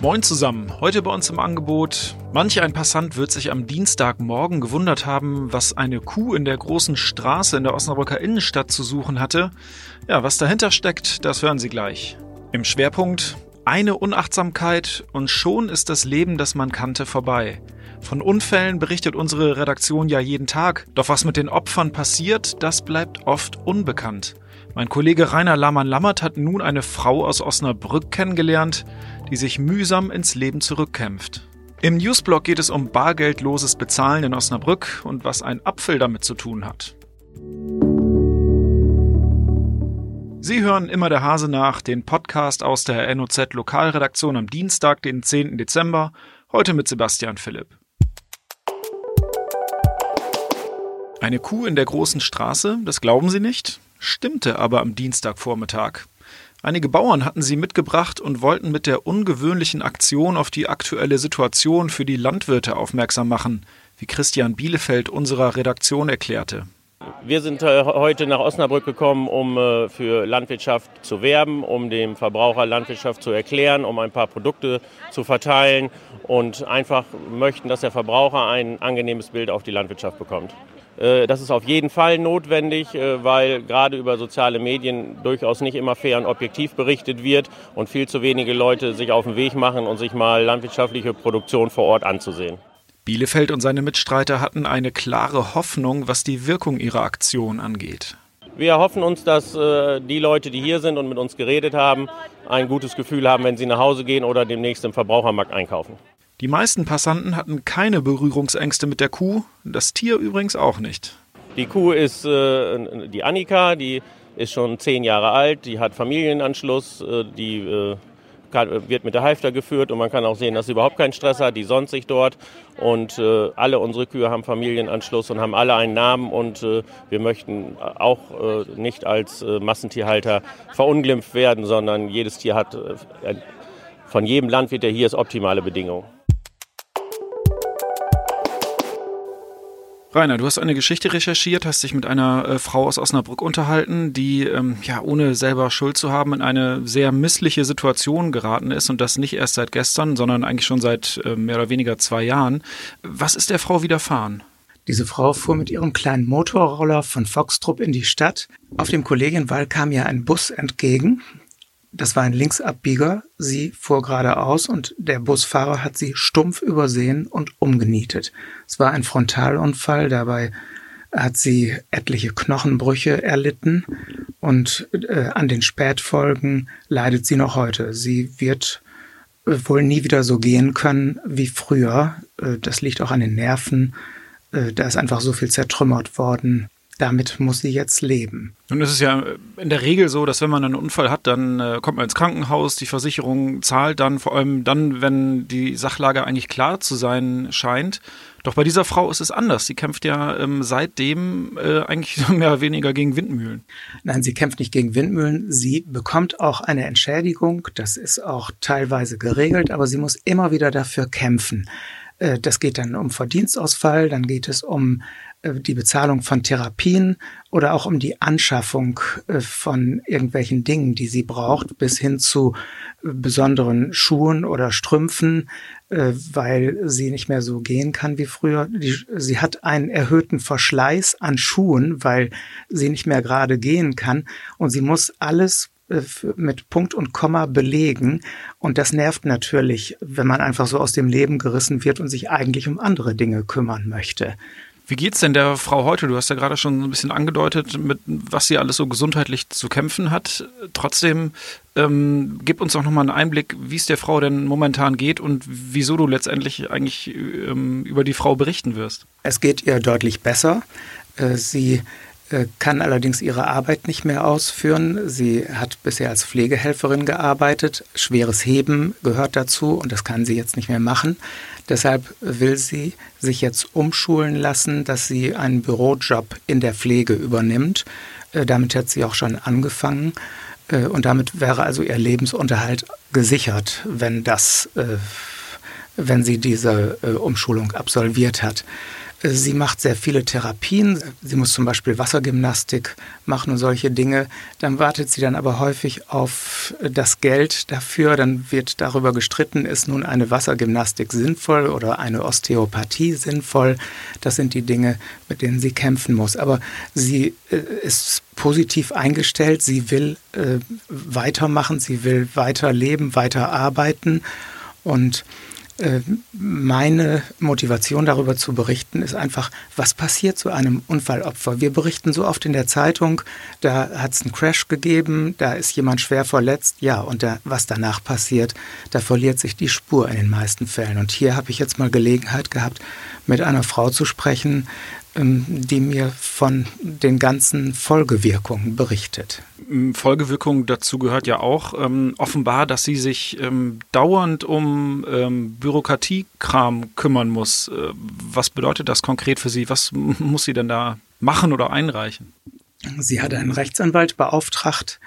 Moin zusammen. Heute bei uns im Angebot. Manch ein Passant wird sich am Dienstagmorgen gewundert haben, was eine Kuh in der großen Straße in der Osnabrücker Innenstadt zu suchen hatte. Ja, was dahinter steckt, das hören Sie gleich. Im Schwerpunkt eine Unachtsamkeit und schon ist das Leben, das man kannte, vorbei. Von Unfällen berichtet unsere Redaktion ja jeden Tag. Doch was mit den Opfern passiert, das bleibt oft unbekannt. Mein Kollege Rainer Lamann-Lammert hat nun eine Frau aus Osnabrück kennengelernt, die sich mühsam ins Leben zurückkämpft. Im Newsblog geht es um bargeldloses Bezahlen in Osnabrück und was ein Apfel damit zu tun hat. Sie hören immer der Hase nach, den Podcast aus der NOZ Lokalredaktion am Dienstag, den 10. Dezember, heute mit Sebastian Philipp. Eine Kuh in der großen Straße, das glauben Sie nicht? Stimmte aber am Dienstagvormittag. Einige Bauern hatten sie mitgebracht und wollten mit der ungewöhnlichen Aktion auf die aktuelle Situation für die Landwirte aufmerksam machen, wie Christian Bielefeld unserer Redaktion erklärte. Wir sind äh, heute nach Osnabrück gekommen, um äh, für Landwirtschaft zu werben, um dem Verbraucher Landwirtschaft zu erklären, um ein paar Produkte zu verteilen und einfach möchten, dass der Verbraucher ein angenehmes Bild auf die Landwirtschaft bekommt. Äh, das ist auf jeden Fall notwendig, äh, weil gerade über soziale Medien durchaus nicht immer fair und objektiv berichtet wird und viel zu wenige Leute sich auf den Weg machen und sich mal landwirtschaftliche Produktion vor Ort anzusehen. Bielefeld und seine Mitstreiter hatten eine klare Hoffnung, was die Wirkung ihrer Aktion angeht. Wir hoffen uns, dass äh, die Leute, die hier sind und mit uns geredet haben, ein gutes Gefühl haben, wenn sie nach Hause gehen oder demnächst im Verbrauchermarkt einkaufen. Die meisten Passanten hatten keine Berührungsängste mit der Kuh, das Tier übrigens auch nicht. Die Kuh ist äh, die Annika, die ist schon zehn Jahre alt, die hat Familienanschluss, äh, die äh, kann, wird mit der Halfter geführt und man kann auch sehen, dass sie überhaupt keinen Stress hat, die sonnt sich dort und äh, alle unsere Kühe haben Familienanschluss und haben alle einen Namen und äh, wir möchten auch äh, nicht als Massentierhalter verunglimpft werden, sondern jedes Tier hat von jedem Landwirt, der hier ist, optimale Bedingungen. Rainer, du hast eine Geschichte recherchiert, hast dich mit einer äh, Frau aus Osnabrück unterhalten, die ähm, ja ohne selber Schuld zu haben in eine sehr missliche Situation geraten ist und das nicht erst seit gestern, sondern eigentlich schon seit äh, mehr oder weniger zwei Jahren. Was ist der Frau widerfahren? Diese Frau fuhr mit ihrem kleinen Motorroller von Foxtrupp in die Stadt. Auf dem Kollegienwall kam ihr ein Bus entgegen. Das war ein Linksabbieger. Sie fuhr geradeaus und der Busfahrer hat sie stumpf übersehen und umgenietet. Es war ein Frontalunfall. Dabei hat sie etliche Knochenbrüche erlitten und äh, an den Spätfolgen leidet sie noch heute. Sie wird äh, wohl nie wieder so gehen können wie früher. Äh, das liegt auch an den Nerven. Äh, da ist einfach so viel zertrümmert worden damit muss sie jetzt leben. Nun ist es ja in der Regel so, dass wenn man einen Unfall hat, dann äh, kommt man ins Krankenhaus, die Versicherung zahlt dann, vor allem dann, wenn die Sachlage eigentlich klar zu sein scheint. Doch bei dieser Frau ist es anders. Sie kämpft ja ähm, seitdem äh, eigentlich mehr oder weniger gegen Windmühlen. Nein, sie kämpft nicht gegen Windmühlen. Sie bekommt auch eine Entschädigung. Das ist auch teilweise geregelt, aber sie muss immer wieder dafür kämpfen. Äh, das geht dann um Verdienstausfall, dann geht es um äh, die Bezahlung von Therapien oder auch um die Anschaffung äh, von irgendwelchen Dingen, die sie braucht, bis hin zu besonderen Schuhen oder Strümpfen, weil sie nicht mehr so gehen kann wie früher. sie hat einen erhöhten Verschleiß an Schuhen, weil sie nicht mehr gerade gehen kann und sie muss alles mit Punkt und Komma belegen. Und das nervt natürlich, wenn man einfach so aus dem Leben gerissen wird und sich eigentlich um andere Dinge kümmern möchte. Wie geht's denn der Frau heute? Du hast ja gerade schon ein bisschen angedeutet, mit was sie alles so gesundheitlich zu kämpfen hat. Trotzdem ähm, gib uns doch nochmal einen Einblick, wie es der Frau denn momentan geht und wieso du letztendlich eigentlich ähm, über die Frau berichten wirst. Es geht ihr deutlich besser. Äh, sie äh, kann allerdings ihre Arbeit nicht mehr ausführen. Sie hat bisher als Pflegehelferin gearbeitet. Schweres Heben gehört dazu und das kann sie jetzt nicht mehr machen. Deshalb will sie sich jetzt umschulen lassen, dass sie einen Bürojob in der Pflege übernimmt. Äh, damit hat sie auch schon angefangen. Äh, und damit wäre also ihr Lebensunterhalt gesichert, wenn das, wenn sie diese Umschulung absolviert hat. Sie macht sehr viele Therapien. Sie muss zum Beispiel Wassergymnastik machen und solche Dinge. Dann wartet sie dann aber häufig auf das Geld dafür. Dann wird darüber gestritten, ist nun eine Wassergymnastik sinnvoll oder eine Osteopathie sinnvoll. Das sind die Dinge, mit denen sie kämpfen muss. Aber sie äh, ist positiv eingestellt. Sie will äh, weitermachen. Sie will weiter leben, weiter arbeiten. Und meine Motivation darüber zu berichten ist einfach, was passiert zu einem Unfallopfer? Wir berichten so oft in der Zeitung, da hat es einen Crash gegeben, da ist jemand schwer verletzt, ja, und da, was danach passiert, da verliert sich die Spur in den meisten Fällen. Und hier habe ich jetzt mal Gelegenheit gehabt, mit einer Frau zu sprechen, die mir von den ganzen Folgewirkungen berichtet. Folgewirkung dazu gehört ja auch ähm, offenbar, dass sie sich ähm, dauernd um ähm, Bürokratiekram kümmern muss. Äh, was bedeutet das konkret für Sie? Was muss sie denn da machen oder einreichen? Sie hat einen Rechtsanwalt beauftragt,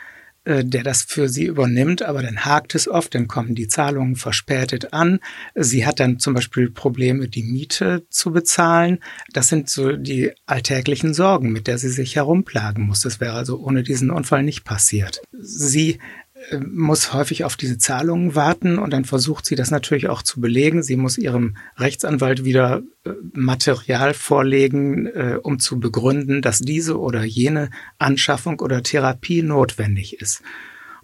der das für sie übernimmt, aber dann hakt es oft, dann kommen die Zahlungen verspätet an. Sie hat dann zum Beispiel Probleme, die Miete zu bezahlen. Das sind so die alltäglichen Sorgen, mit der sie sich herumplagen muss. Das wäre also ohne diesen Unfall nicht passiert. Sie muss häufig auf diese Zahlungen warten und dann versucht sie das natürlich auch zu belegen. Sie muss ihrem Rechtsanwalt wieder äh, Material vorlegen, äh, um zu begründen, dass diese oder jene Anschaffung oder Therapie notwendig ist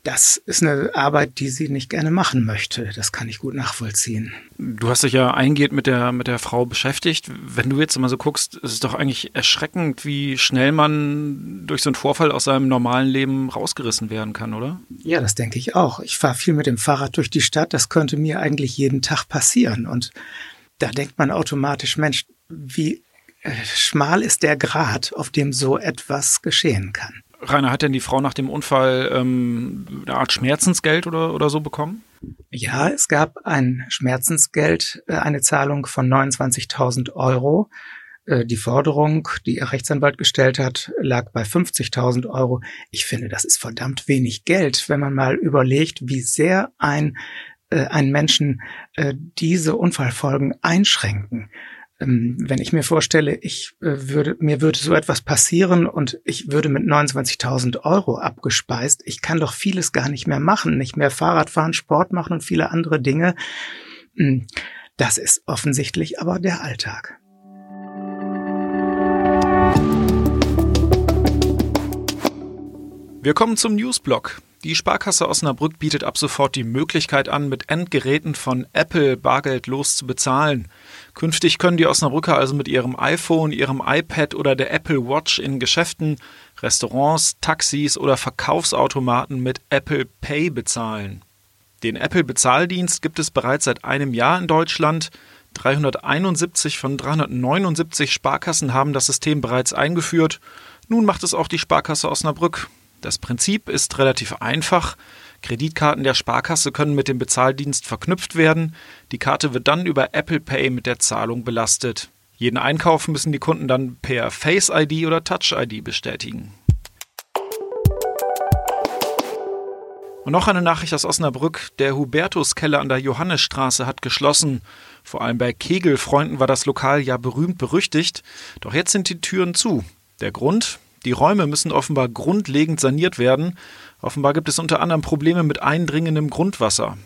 das ist eine Arbeit, die sie nicht gerne machen möchte. Das kann ich gut nachvollziehen. Du hast dich ja eingehend mit der, mit der Frau beschäftigt. Wenn du jetzt mal so guckst, ist es doch eigentlich erschreckend, wie schnell man durch so einen Vorfall aus seinem normalen Leben rausgerissen werden kann, oder? Ja, das denke ich auch. Ich fahre viel mit dem Fahrrad durch die Stadt. Das könnte mir eigentlich jeden Tag passieren. Und da denkt man automatisch, Mensch, wie äh, schmal ist der Grad, auf dem so etwas geschehen kann. Rainer, hat denn die Frau nach dem Unfall ähm, eine Art Schmerzensgeld oder, oder so bekommen? Ja, es gab ein Schmerzensgeld, äh, eine Zahlung von 29.000 Euro. Äh, die Forderung, die ihr Rechtsanwalt gestellt hat, lag bei 50.000 Euro. Ich finde, das ist verdammt wenig Geld, wenn man mal überlegt, wie sehr ein, äh, einen Menschen äh, diese Unfallfolgen einschränken. Ähm, wenn ich mir vorstelle, ich äh, würde, mir würde so etwas passieren und ich würde mit 29.000 Euro abgespeist, ich kann doch vieles gar nicht mehr machen, nicht mehr Fahrrad fahren, Sport machen und viele andere Dinge. Hm, das ist offensichtlich aber der Alltag. Wir kommen zum Newsblock. Die Sparkasse Osnabrück bietet ab sofort die Möglichkeit an, mit Endgeräten von Apple bargeldlos zu bezahlen. Künftig können die Osnabrücker also mit ihrem iPhone, ihrem iPad oder der Apple Watch in Geschäften, Restaurants, Taxis oder Verkaufsautomaten mit Apple Pay bezahlen. Den Apple Bezahldienst gibt es bereits seit einem Jahr in Deutschland. 371 von 379 Sparkassen haben das System bereits eingeführt. Nun macht es auch die Sparkasse Osnabrück. Das Prinzip ist relativ einfach. Kreditkarten der Sparkasse können mit dem Bezahldienst verknüpft werden. Die Karte wird dann über Apple Pay mit der Zahlung belastet. Jeden Einkauf müssen die Kunden dann per Face ID oder Touch ID bestätigen. Und noch eine Nachricht aus Osnabrück. Der Hubertuskeller an der Johannesstraße hat geschlossen. Vor allem bei Kegelfreunden war das Lokal ja berühmt berüchtigt. Doch jetzt sind die Türen zu. Der Grund? Die Räume müssen offenbar grundlegend saniert werden. Offenbar gibt es unter anderem Probleme mit eindringendem Grundwasser.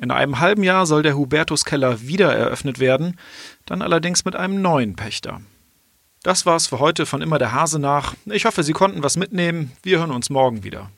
In einem halben Jahr soll der Hubertuskeller wieder eröffnet werden, dann allerdings mit einem neuen Pächter. Das war's für heute von immer der Hase nach. Ich hoffe, Sie konnten was mitnehmen. Wir hören uns morgen wieder.